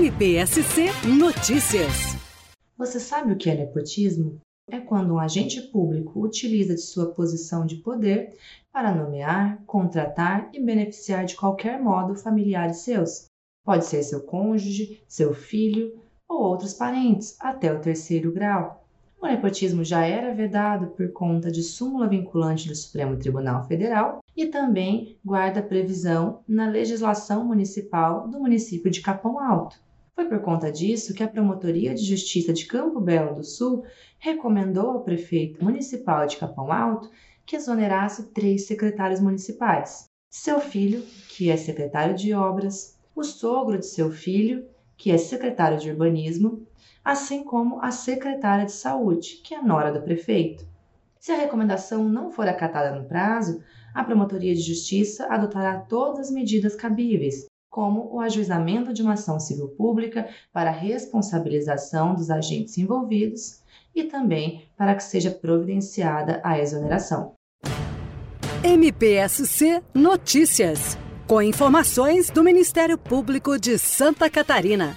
MPSC Notícias. Você sabe o que é nepotismo? É quando um agente público utiliza de sua posição de poder para nomear, contratar e beneficiar de qualquer modo familiares seus. Pode ser seu cônjuge, seu filho ou outros parentes, até o terceiro grau. O nepotismo já era vedado por conta de súmula vinculante do Supremo Tribunal Federal e também guarda previsão na legislação municipal do município de Capão Alto. Foi por conta disso que a Promotoria de Justiça de Campo Belo do Sul recomendou ao prefeito municipal de Capão Alto que exonerasse três secretários municipais: seu filho, que é secretário de obras, o sogro de seu filho, que é secretário de urbanismo, assim como a secretária de saúde, que é nora do prefeito. Se a recomendação não for acatada no prazo, a Promotoria de Justiça adotará todas as medidas cabíveis, como o ajuizamento de uma ação civil pública para responsabilização dos agentes envolvidos e também para que seja providenciada a exoneração. MPSC Notícias, com informações do Ministério Público de Santa Catarina.